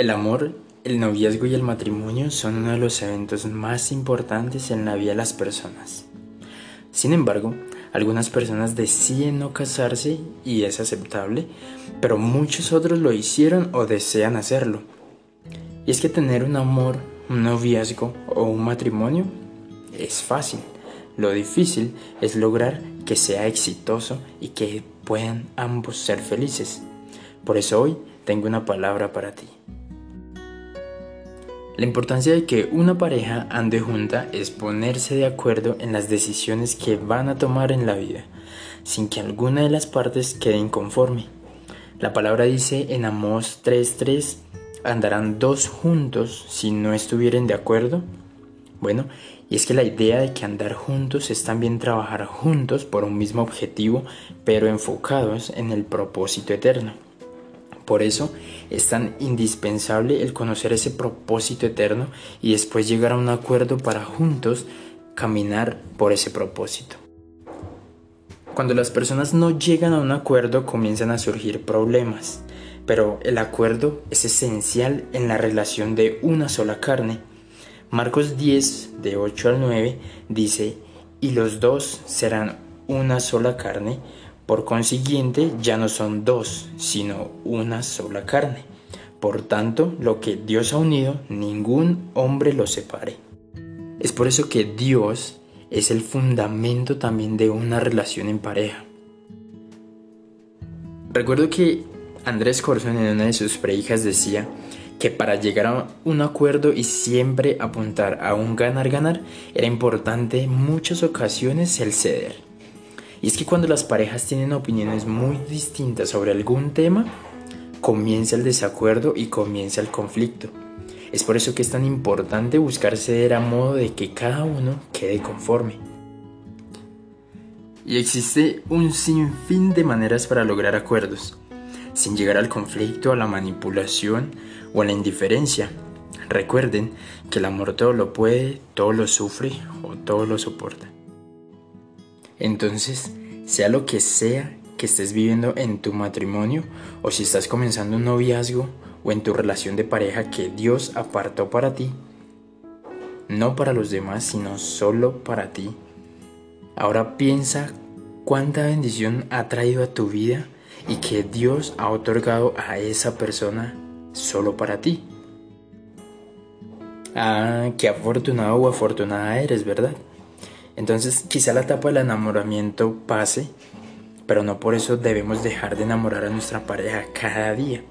El amor, el noviazgo y el matrimonio son uno de los eventos más importantes en la vida de las personas. Sin embargo, algunas personas deciden no casarse y es aceptable, pero muchos otros lo hicieron o desean hacerlo. Y es que tener un amor, un noviazgo o un matrimonio es fácil. Lo difícil es lograr que sea exitoso y que puedan ambos ser felices. Por eso hoy tengo una palabra para ti. La importancia de que una pareja ande junta es ponerse de acuerdo en las decisiones que van a tomar en la vida, sin que alguna de las partes quede inconforme. La palabra dice en Amós 3:3, andarán dos juntos si no estuvieren de acuerdo. Bueno, y es que la idea de que andar juntos es también trabajar juntos por un mismo objetivo, pero enfocados en el propósito eterno. Por eso es tan indispensable el conocer ese propósito eterno y después llegar a un acuerdo para juntos caminar por ese propósito. Cuando las personas no llegan a un acuerdo comienzan a surgir problemas, pero el acuerdo es esencial en la relación de una sola carne. Marcos 10, de 8 al 9, dice, y los dos serán una sola carne, por consiguiente, ya no son dos, sino una sola carne. Por tanto, lo que Dios ha unido, ningún hombre lo separe. Es por eso que Dios es el fundamento también de una relación en pareja. Recuerdo que Andrés Corson en una de sus prehijas decía que para llegar a un acuerdo y siempre apuntar a un ganar-ganar era importante en muchas ocasiones el ceder. Y es que cuando las parejas tienen opiniones muy distintas sobre algún tema, comienza el desacuerdo y comienza el conflicto. Es por eso que es tan importante buscar ceder a modo de que cada uno quede conforme. Y existe un sinfín de maneras para lograr acuerdos, sin llegar al conflicto, a la manipulación o a la indiferencia. Recuerden que el amor todo lo puede, todo lo sufre o todo lo soporta. Entonces, sea lo que sea que estés viviendo en tu matrimonio o si estás comenzando un noviazgo o en tu relación de pareja que Dios apartó para ti, no para los demás, sino solo para ti. Ahora piensa cuánta bendición ha traído a tu vida y que Dios ha otorgado a esa persona solo para ti. Ah, qué afortunado o afortunada eres, ¿verdad? Entonces quizá la etapa del enamoramiento pase, pero no por eso debemos dejar de enamorar a nuestra pareja cada día.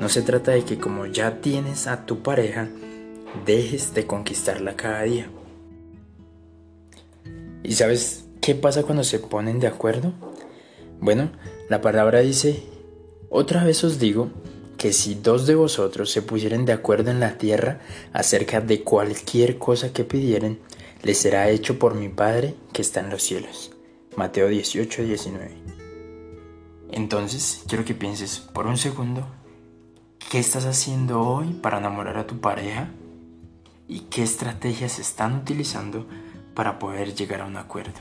No se trata de que como ya tienes a tu pareja, dejes de conquistarla cada día. ¿Y sabes qué pasa cuando se ponen de acuerdo? Bueno, la palabra dice, otra vez os digo que si dos de vosotros se pusieren de acuerdo en la tierra acerca de cualquier cosa que pidieren, le será hecho por mi Padre que está en los cielos. Mateo 18, 19. Entonces, quiero que pienses por un segundo, ¿qué estás haciendo hoy para enamorar a tu pareja? ¿Y qué estrategias están utilizando para poder llegar a un acuerdo?